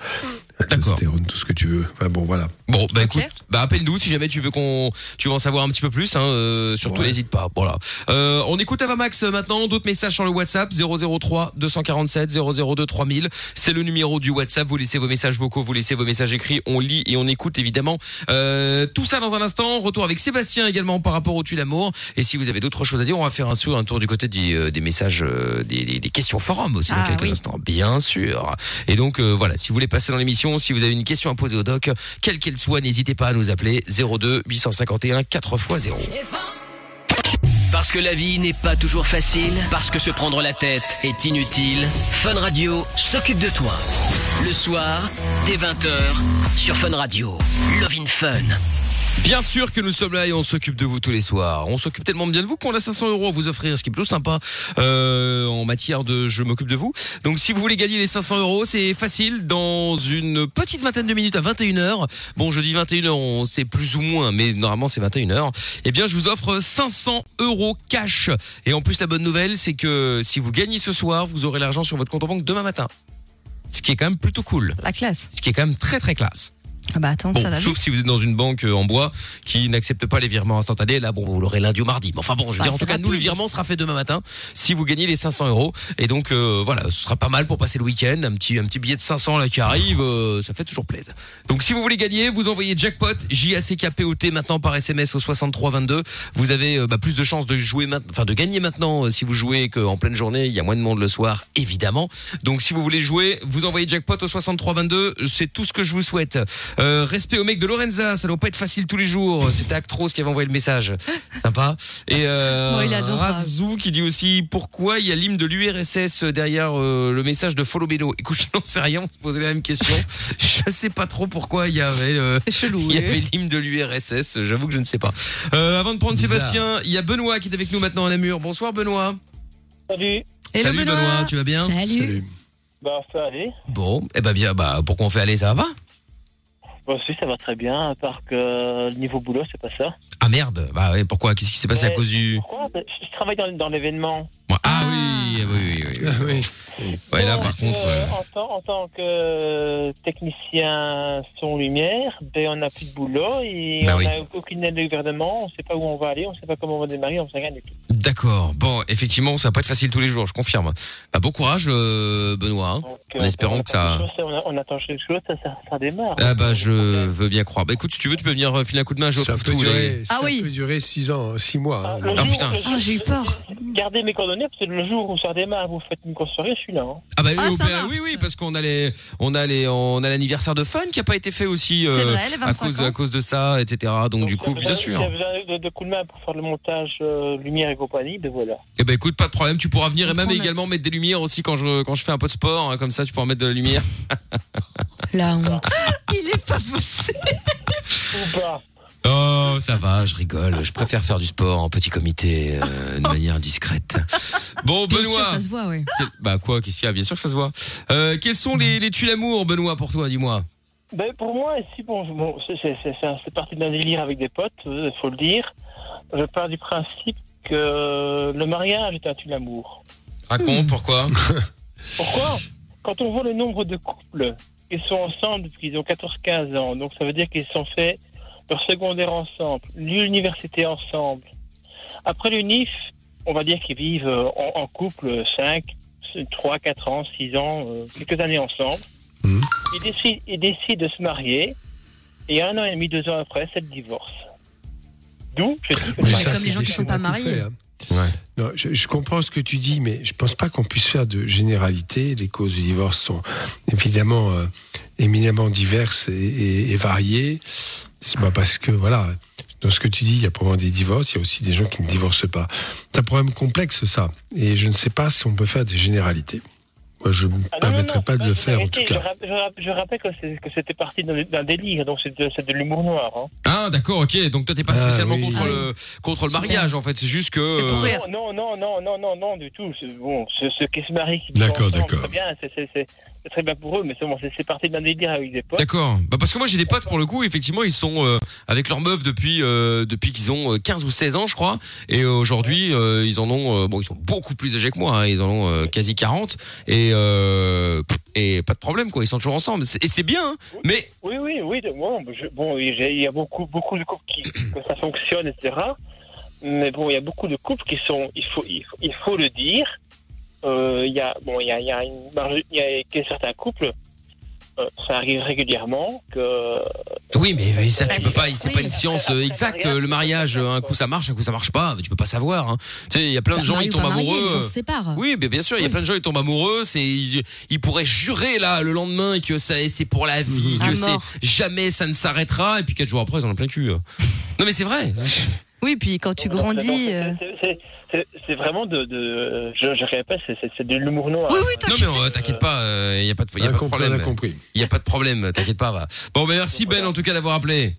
Testostérone, tout ce que tu veux. Enfin bon, voilà. Bon, bah écoute, bah appelle-nous si jamais tu veux qu'on, tu veux en savoir un petit peu plus. Hein, euh, surtout Ouais. n'hésite pas. Voilà. Euh, on écoute Avamax euh, maintenant. D'autres messages sur le WhatsApp 003 247 002 3000. C'est le numéro du WhatsApp. Vous laissez vos messages vocaux, vous laissez vos messages écrits. On lit et on écoute évidemment. Euh, tout ça dans un instant. Retour avec Sébastien également par rapport au tu l'amour. Et si vous avez d'autres choses à dire, on va faire un tour du côté du, euh, des messages, euh, des, des- des questions forum aussi dans Ah, quelques oui. instants. Bien sûr. Et donc euh, voilà, si vous voulez passer dans l'émission, si vous avez une question à poser au doc, quelle qu'elle soit, n'hésitez pas à nous appeler 02 851 4x0. Parce que la vie n'est pas toujours facile, parce que se prendre la tête est inutile, Fun Radio s'occupe de toi. Le soir, dès 20h, sur Fun Radio. Love in Fun. Bien sûr que nous sommes là et on s'occupe de vous tous les soirs. On s'occupe tellement bien de vous qu'on a 500 euros à vous offrir, ce qui est plutôt sympa euh, en matière de je m'occupe de vous. Donc si vous voulez gagner les 500 euros, c'est facile. Dans une petite vingtaine de minutes à 21h, bon je dis 21h, on sait plus ou moins, mais normalement c'est 21h, eh bien je vous offre 500 euros cash. Et en plus la bonne nouvelle, c'est que si vous gagnez ce soir, vous aurez l'argent sur votre compte en banque demain matin. Ce qui est quand même plutôt cool. La classe. Ce qui est quand même très très classe. Ah bah attends, Bon, ça va sauf vite. si vous êtes dans une banque euh, en bois qui n'accepte pas les virements instantanés, là, bon, vous l'aurez lundi ou mardi. Mais enfin bon, je veux Ah, dire, en tout cas, nous, le virement sera fait demain matin si vous gagnez les 500 euros. Et donc, euh, voilà, ce sera pas mal pour passer le week-end. Un petit, un petit billet de 500 là qui arrive, euh, ça fait toujours plaisir. Donc, si vous voulez gagner, vous envoyez jackpot, J-A-C-K-P-O-T maintenant par SMS au 6322. Vous avez euh, bah, plus de chances de jouer enfin de gagner maintenant si vous jouez qu'en pleine journée, il y a moins de monde le soir, évidemment. Donc, si vous voulez jouer, vous envoyez jackpot au 6322. C'est tout ce que je vous souhaite. Euh, respect au mec de Lorenza, ça doit pas être facile tous les jours. C'était Actros qui avait envoyé le message. Sympa. Et euh, Ouais, il. Razou qui dit aussi pourquoi il y a l'hymne de l'URSS derrière euh, le message de Follow Beno? Écoute, je n'en sais rien, on se posait la même question. je sais pas trop pourquoi il y avait euh, C'est chelou. il y oui. avait l'hymne de l'URSS, j'avoue que je ne sais pas. Euh, avant de prendre Bizarre. Sébastien, il y a Benoît qui est avec nous maintenant à Namur. Bonsoir Benoît. Salut. Hello, Salut Benoît. tu vas bien? Salut. Salut. Bah, ça allait. Bon, eh ben bien, bah pourquoi on fait aller, ça va? Bah, si, ça va très bien, à part que le niveau boulot, c'est pas ça. Ah merde, bah ouais, pourquoi? Qu'est-ce qui s'est passé à Mais cause du Pourquoi? Bah, Je travaille dans, dans l'événement. Ah oui, oui, oui, oui. Ah oui. Ouais, là par contre. euh, euh, en, tant, en tant que technicien son lumière, ben, on n'a plus de boulot et Bah on oui. n'a aucune aide du gouvernement, on sait pas où on va aller, on sait pas comment on va démarrer, on sait rien du tout. D'accord. Bon, effectivement, ça va pas être facile tous les jours, je confirme. Bah, bon courage, euh, Benoît. hein. Donc, En espérant on que ça- chose, On, on attend quelque chose, ça, ça, ça démarre. Ah bah je veux bien croire. Bah écoute, si tu veux, tu peux venir euh, filer un coup de main. Je Ça peut durer, Ah ça oui. peut durer 6 ans, 6 mois. Ah, hein. Ah, jour- putain. Ah, j'ai eu peur. Gardez mes coordonnées parce que le jour où ça démarre, vous faites une course soirée, hein. Ah bah Ah, oui, ça bah marche. oui, oui, parce qu'on a les, on a les, on a l'anniversaire de Fun qui a pas été fait aussi euh, C'est vrai, les à 25 cause ans. à cause de ça, etc. Donc, du coup, bien y sûr. a besoin de, de coups de main pour faire le montage euh, lumière et compagnie, ben voilà. Eh ben écoute, pas de problème, tu pourras venir et même également mettre des lumières aussi quand je quand je fais un peu de sport, hein, comme ça tu pourras mettre de la lumière. La honte. Il est pas possible. Ou pas. Oh, ça va, je rigole. Je préfère faire du sport en petit comité euh, de manière discrète. Bon, Bien Benoît. sûr, ça se voit, ouais. quel- Bah quoi, qu'est-ce qu'il y a? Bien sûr que ça se voit. Euh, quels sont les, les tuiles d'amour, Benoît, pour toi Dis-moi? Ben, pour moi, ici, bon, bon c'est- c'est c'est- c'est un- c'est parti d'un délire avec des potes, il faut le dire. Je pars du principe que le mariage est un tue l'amour. Raconte pourquoi? Pourquoi? Quand on voit le nombre de couples qui sont ensemble depuis qu'ils ont 14-15 ans, donc ça veut dire qu'ils sont fait leur secondaire ensemble, l'université ensemble. Après l'UNIF, on va dire qu'ils vivent euh, en, en couple 5, 3, 4 ans, 6 ans, euh, quelques années ensemble. Mhm. Ils, décident, ils décident de se marier et un an et demi, deux ans après, c'est le divorce. D'où, je dis que ça, comme les gens qui sont schémas pas mariés. hein. Ouais. Non, je, je comprends ce que tu dis, mais je pense pas qu'on puisse faire de généralité. Les causes du divorce sont évidemment euh, éminemment diverses et, et- et variées. C'est pas parce que voilà, dans ce que tu dis, il y a probablement des divorces, il y a aussi des gens qui ne divorcent pas. C'est un problème complexe ça, et je ne sais pas si on peut faire des généralités. Moi, je ne me Ah permettrai non, pas de le faire en tout Je, cas. je rap- je rappelle que c'était parti d'un délire, donc c'est de, de l'humour noir. Hein. Ah d'accord, ok. Donc toi t'es pas Ah, spécialement oui. contre Ah le contre le mariage en fait. C'est juste que. euh. Non, non, non, non, non, non, du tout. Bon, ceux, ceux qui se marient, D'accord, d'accord. C'est bien, c'est- très bien pour eux, mais c'est bon, parti d'un délire avec des potes. D'accord. Bah parce que moi j'ai des potes pour le coup, effectivement, ils sont euh, avec leur meuf depuis euh, depuis qu'ils ont euh, 15 ou 16 ans, je crois. Et euh, aujourd'hui, euh, ils en ont euh, bon, ils sont beaucoup plus âgés que moi, hein, ils en ont euh, quasi 40 et euh, et pas de problème quoi, ils sont toujours ensemble. Et c'est bien. hein. Mais Oui, oui, oui. Bon, je- bon, il y a beaucoup, beaucoup de couples qui que ça fonctionne, etc. Mais bon, il y a beaucoup de couples qui sont, il faut, il faut, il faut le dire. euh, Il y a, bon, il y a, il y a une il y a certains couples. Ça arrive régulièrement que oui, mais, ça tu peux pas, c'est pas une science euh, exacte. Le mariage, un coup ça marche, un coup ça marche pas. Tu peux pas savoir. Hein. Tu sais, il y a plein de gens ils tombent amoureux. Se séparent. Oui, mais bien sûr, il y a plein de gens qui tombent amoureux, c'est ils, ils pourraient jurer là le lendemain que ça c'est pour la vie, À que c'est jamais ça ne s'arrêtera et puis quatre jours après ils en ont plein le cul. Non mais c'est vrai. Oui, puis quand tu grandis. c'est- euh, c'est- vraiment de, de je, je répète, c'est- de l'humour noir. Oui, oui, Non mais euh, t'inquiète pas, il y a pas de y a pas de compris, on a problème. compris. Il y a pas de problème, t'inquiète pas. Va. Bon, mais merci Ben en tout cas d'avoir appelé.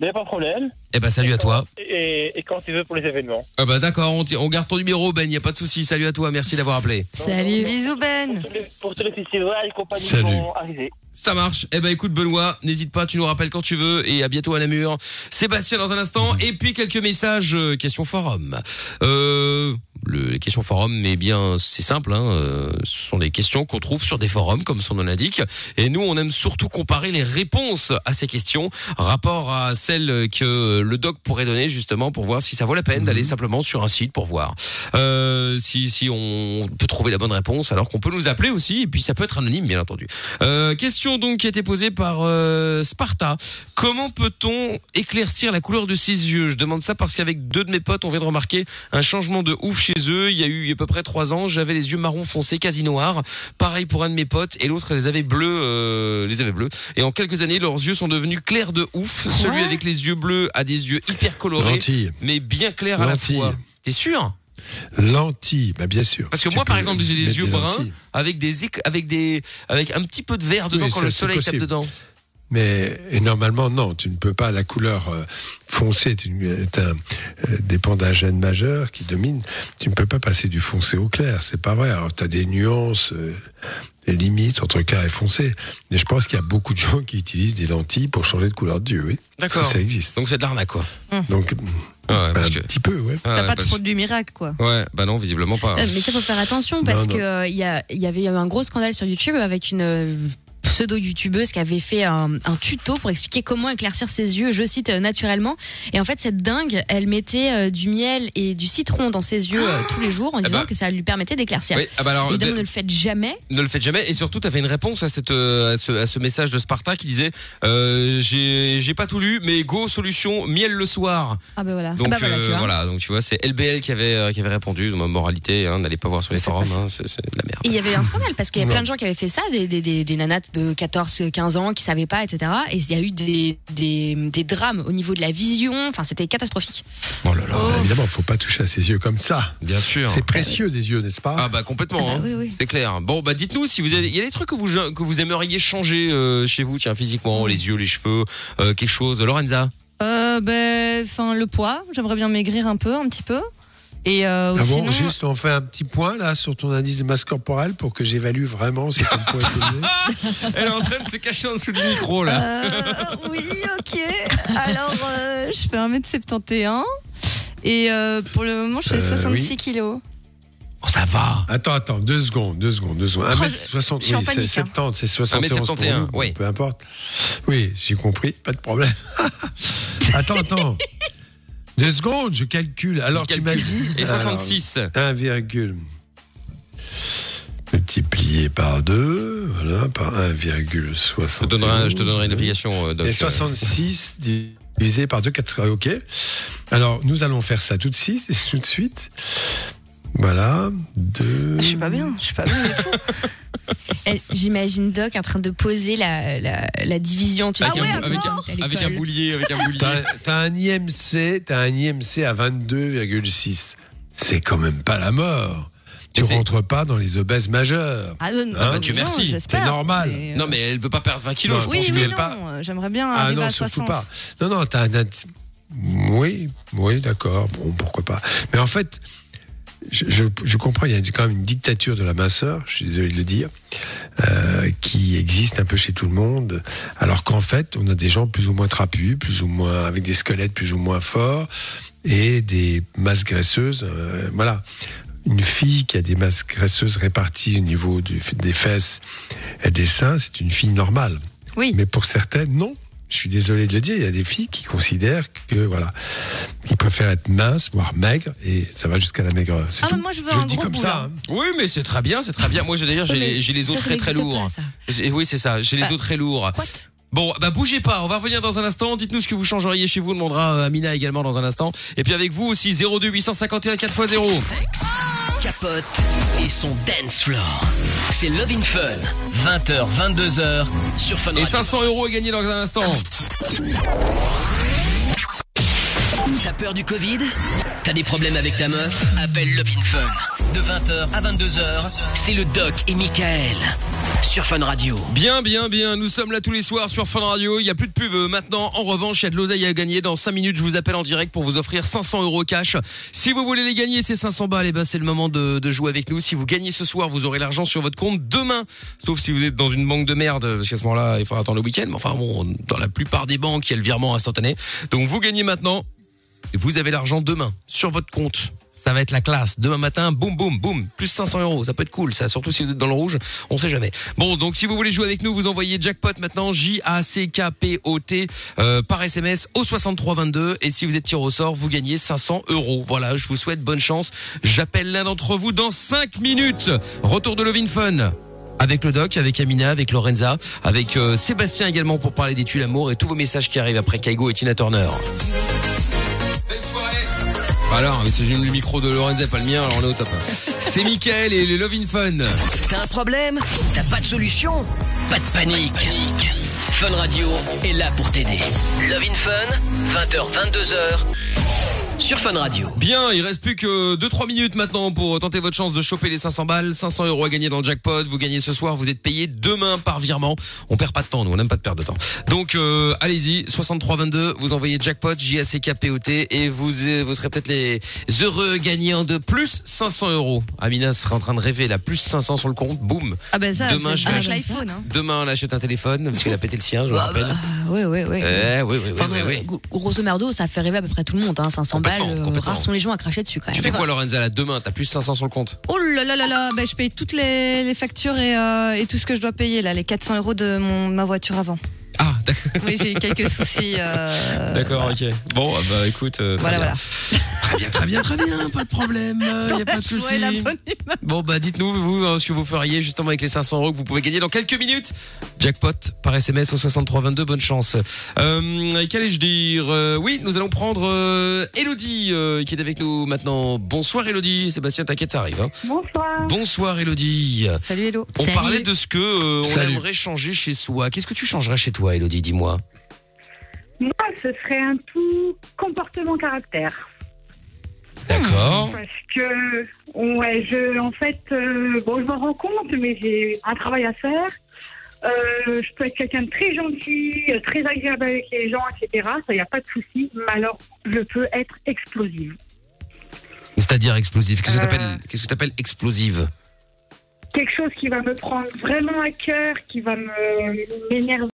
Mais pas de problème. Eh ben salut à toi. Et, et quand tu veux pour les événements. Ah bah d'accord, on, on garde ton numéro Ben, il y a pas de souci. Salut à toi, merci d'avoir appelé. Salut. Bisous Ben. Pour tous les, pour tous les festivals et compagnie Salut. vont arriver. Ça marche. Eh ben écoute Benoît, n'hésite pas, tu nous rappelles quand tu veux et à bientôt à Namur. Sébastien dans un instant et puis quelques messages euh, questions forum. Euh le, les questions forum, mais bien c'est simple, hein, euh, ce sont des questions qu'on trouve sur des forums, comme son nom l'indique. Et nous, on aime surtout comparer les réponses à ces questions, rapport à celles que le doc pourrait donner justement pour voir si ça vaut la peine d'aller simplement sur un site pour voir euh, si si on peut trouver la bonne réponse, alors qu'on peut nous appeler aussi, et puis ça peut être anonyme, bien entendu. Euh, question donc qui a été posée par euh, Sparta. Comment peut-on éclaircir la couleur de ses yeux? Je demande ça parce qu'avec deux de mes potes, on vient de remarquer un changement de ouf chez eux. Il y a eu il y a à peu près trois ans, j'avais les yeux marron foncé, quasi noirs. Pareil pour un de mes potes, et l'autre les avait bleus, euh, les avait bleus. Et en quelques années, leurs yeux sont devenus clairs de ouf. Celui avec les yeux bleus a des yeux hyper colorés, mais bien clairs à la fois. T'es sûr? Lentilles, bah bien sûr. Parce que Tu moi, par exemple, j'ai les yeux bruns lentilles. avec des avec des avec un petit peu de vert dedans Oui, quand le soleil tape dedans. Mais et normalement, non, tu ne peux pas. La couleur euh, foncée est, une, est un, euh, dépend d'un gène majeur qui domine. Tu ne peux pas passer du foncé au clair. C'est pas vrai. Alors, tu as des nuances, euh, des limites entre clair et foncé. Mais je pense qu'il y a beaucoup de gens qui utilisent des lentilles pour changer de couleur d'yeux. Oui. D'accord. Ça, ça existe. Donc c'est de l'arnaque quoi. Donc, Ouais, parce un petit peu, ouais. Ah, T'as ouais, pas parce- trop du miracle, quoi. Ouais, bah non, visiblement pas. Euh, mais ça faut faire attention parce Non, que non. euh, il y, a, il y avait un gros scandale sur YouTube avec une pseudo-youtubeuse qui avait fait un, un tuto pour expliquer comment éclaircir ses yeux, je cite euh, naturellement. Et en fait, cette dingue, elle mettait euh, du miel et du citron dans ses yeux euh, tous les jours en Ah disant bah. que ça lui permettait d'éclaircir. Oui, ah bah alors, Évidemment, de- ne le faites jamais. ne le faites jamais. Et surtout, tu fait une réponse à, cette, euh, à, ce, à ce message de Sparta qui disait euh, J'ai j'ai pas tout lu, mais go, solution, miel le soir. Ah ben voilà. Donc Ah bah voilà, tu vois. voilà, donc tu vois, c'est LBL qui avait, euh, qui avait répondu. Ma moralité, hein, n'allez pas voir sur les forums, hein, c'est de la merde. Et il y avait un scandale parce qu'il y a plein de gens qui avaient fait ça, des, des, des, des nanas de 14, 15 ans qui savaient pas, etc. Et il y a eu des, des, des drames au niveau de la vision. Enfin, c'était catastrophique. Oh là là, Bah, évidemment, il faut pas toucher à ses yeux comme ça. bien sûr. C'est précieux des yeux, n'est-ce pas Ah bah complètement, Ah bah hein. oui, oui. c'est clair. Bon bah dites-nous si vous avez, il y a des trucs que vous que vous aimeriez changer euh, chez vous, tiens physiquement, les yeux, les cheveux, euh, quelque chose. Lorenza. Euh, ben, enfin, le poids. J'aimerais bien maigrir un peu, un petit peu. Et euh, Ah bon, sinon, juste on fait un petit point là sur ton indice de masse corporelle pour que j'évalue vraiment si ton poids est élevé. Elle est en train de se cacher en dessous du micro là. Euh, oui, ok. Alors, euh, je fais 1m71. Et euh, pour le moment, je fais Euh, 66 oui. kilos. Oh, ça va. Attends, attends, deux secondes, deux secondes, deux secondes. Oh, 1m60, je suis en oui, c'est panique, hein. 70, c'est 71 pour 1m71, nous, oui. Peu importe. Oui, j'ai compris, pas de problème. attends, attends. Deux secondes, je calcule. Alors tu m'as dit. Et 66. Alors, 1, virgule multiplié par 2, voilà, par 1,71. Je te donnerai, je te donnerai une application. euh, Doc. Et 66 divisé par 2, 4, ok. Alors, nous allons faire ça tout de suite. Tout de suite. Voilà, 2. Je suis pas bien, je suis pas bien du tout. J'imagine Doc en train de poser la, la, la division. Tu Avec, sais, Ah ouais, un, à avec, un, avec un boulier, avec un boulier. T'as un IMC, t'as un IMC à 22,6. C'est quand même pas la mort. Tu rentres pas dans les obèses majeures. Ah, non, Ah, bah, Dieu non, merci. C'est normal. mais, euh, Non mais elle veut pas perdre 20 kilos. Non, je Oui, pense. tu oui, veux non. pas. J'aimerais bien Ah arriver non, à surtout 60. pas. Non, non, t'as un. Oui, oui, d'accord. Bon, pourquoi pas. Mais en fait, je, je, je comprends, il y a quand même une dictature de la minceur, je suis désolé de le dire, euh, qui existe un peu chez tout le monde. Alors qu'en fait, on a des gens plus ou moins trapus, plus ou moins avec des squelettes plus ou moins forts et des masses graisseuses. euh, voilà. Une fille qui a des masses graisseuses réparties au niveau du- des fesses et des seins, c'est une fille normale. Oui. Mais pour certaines, non. Je suis désolé de le dire, il y a des filles qui considèrent que, voilà, ils préfèrent être minces, voire maigres, et ça va jusqu'à la maigreur. Ah, tout. mais moi, je veux je un le dis gros comme bout, ça. hein. Oui, mais c'est très bien, c'est très bien. Moi, j'ai- d'ailleurs, j'ai les, os ça très très lourds. Oui, c'est ça. J'ai les os très lourds. Bon, bah bougez pas. On va revenir dans un instant. Dites-nous ce que vous changeriez chez vous. On demandera euh, Amina également dans un instant. Et puis avec vous aussi 02 851 4x0. Capote et son dance floor. C'est Love in Fun. 20h, 22h sur Fun Et Radio. 500 euros à gagner dans un instant. T'as peur du Covid? T'as des problèmes avec ta meuf? Appelle Love in Fun. De 20h à 22h, c'est le Doc et Michael sur Fun Radio. Bien, bien, bien. Nous sommes là tous les soirs sur Fun Radio. Il n'y a plus de pub maintenant. En revanche, il y a de l'oseille à gagner. Dans 5 minutes, je vous appelle en direct pour vous offrir 500 euros cash. Si vous voulez les gagner, ces 500 balles, eh ben, c'est le moment de, de jouer avec nous. Si vous gagnez ce soir, vous aurez l'argent sur votre compte demain. Sauf si vous êtes dans une banque de merde, parce qu'à ce moment-là, il faudra attendre le week-end. Mais enfin, bon, dans la plupart des banques, il y a le virement instantané. Donc, vous gagnez maintenant. Vous avez l'argent demain sur votre compte. Ça va être la classe. Demain matin, boum, boum, boum. Plus 500 euros. Ça peut être cool, ça. Surtout si vous êtes dans le rouge. On sait jamais. Bon, donc si vous voulez jouer avec nous, vous envoyez jackpot maintenant. J-A-C-K-P-O-T euh, par SMS au 6322. Et si vous êtes tiré au sort, vous gagnez 500 euros. Voilà, je vous souhaite bonne chance. J'appelle l'un d'entre vous dans 5 minutes. Retour de Lovin Fun. Avec le doc, avec Amina, avec Lorenza, avec euh, Sébastien également pour parler des tuiles l'amour et tous vos messages qui arrivent après Kaigo et Tina Turner. Belle soirée alors, mais si j'ai le micro de Lorenza, pas le mien, alors on est au top. C'est Mickaël et les Love in Fun. T'as un problème T'as pas de solution Pas de panique. Fun Radio est là pour t'aider. Love in Fun, 20h, 22h sur Fun Radio. Bien, il reste plus que 2-3 minutes maintenant pour tenter votre chance de choper les 500 balles. 500 euros à gagner dans le jackpot. Vous gagnez ce soir, vous êtes payé demain par virement. On perd pas de temps, nous, on n'aime pas de perdre de temps. Donc, euh, allez-y, 6322, vous envoyez jackpot, J-A-C-K-P-O-T, et vous, euh, vous serez peut-être les heureux gagnants de plus 500 euros. Amina sera en train de rêver, là, plus 500 sur le compte, boum. Ah ben ça, Demain, je vais acheter- l'iPhone. Hein. Demain, on achète un téléphone, parce qu'il a pété le sien, je me rappelle. Oui, oui, oui. Eh, oui, oui, oui, oui, oui. gro- grosso merdo, ça fait rêver à peu près tout le monde. Hein, 500 balles, Euh, complètement. rares sont les gens à cracher dessus quand même. Tu fais quoi, Lorenza, là, demain? T'as plus 500 sur le compte? Oh là là là là, ben, je paye toutes les, les factures et, euh, et tout ce que je dois payer là, les 400 euros de mon, ma voiture avant. Oui, j'ai eu quelques soucis. euh, D'accord, ok. Bon, ah bah écoute. euh, Voilà, bien. voilà. Très bien, très bien, très bien, pas de problème, il n'y a pas de souci. Bon, bah dites-nous, vous, euh, ce que vous feriez justement avec les 500 euros que vous pouvez gagner dans quelques minutes. Jackpot par SMS au 6322, bonne chance. Euh, Qu'allais-je dire Euh, Oui, nous allons prendre euh, Elodie euh, qui est avec nous maintenant. Bonsoir Elodie, Sébastien, t'inquiète, ça arrive. hein. Bonsoir. Bonsoir Elodie. Salut Hello. On Salut. parlait de ce que euh, on Salut. aimerait changer chez soi. Qu'est-ce que tu changerais chez toi, Elodie? Dis-moi. Moi, ce serait un tout comportement-caractère. D'accord. Parce que, ouais, je, en fait, euh, bon, je m'en rends compte, mais j'ai un travail à faire. Euh, je peux être quelqu'un de très gentil, euh, très agréable avec les gens, etc. Ça, il n'y a pas de souci. Mais alors, je peux être explosive. C'est-à-dire explosive. Qu'est-ce que Euh. que t'appelles explosive? Quelque chose qui va me prendre vraiment à cœur, qui va me m'énerver